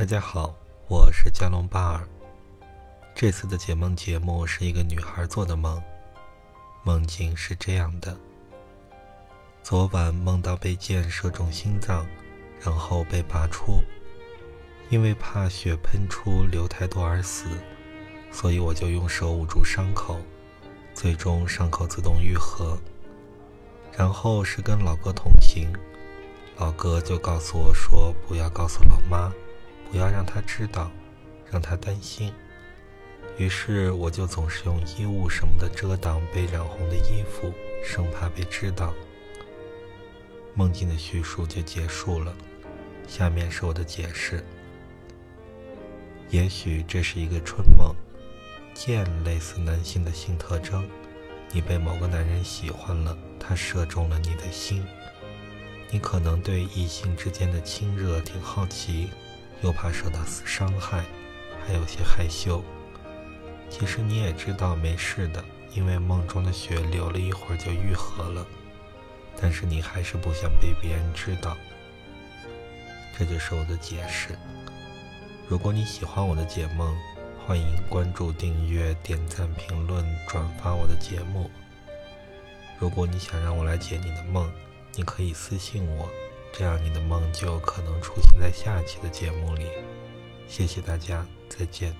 大家好，我是加隆巴尔。这次的解梦节目是一个女孩做的梦，梦境是这样的：昨晚梦到被箭射中心脏，然后被拔出，因为怕血喷出流太多而死，所以我就用手捂住伤口，最终伤口自动愈合。然后是跟老哥同行，老哥就告诉我说：“不要告诉老妈，不要让他知道，让他担心。”于是我就总是用衣物什么的遮挡被染红的衣服，生怕被知道。梦境的叙述就结束了，下面是我的解释。也许这是一个春梦，见类似男性的性特征。你被某个男人喜欢了，他射中了你的心。你可能对异性之间的亲热挺好奇，又怕受到伤害，还有些害羞。其实你也知道没事的，因为梦中的血流了一会儿就愈合了。但是你还是不想被别人知道。这就是我的解释。如果你喜欢我的解梦，欢迎关注、订阅、点赞、评论、转发我的节目。如果你想让我来解你的梦，你可以私信我，这样你的梦就可能出现在下一期的节目里。谢谢大家，再见。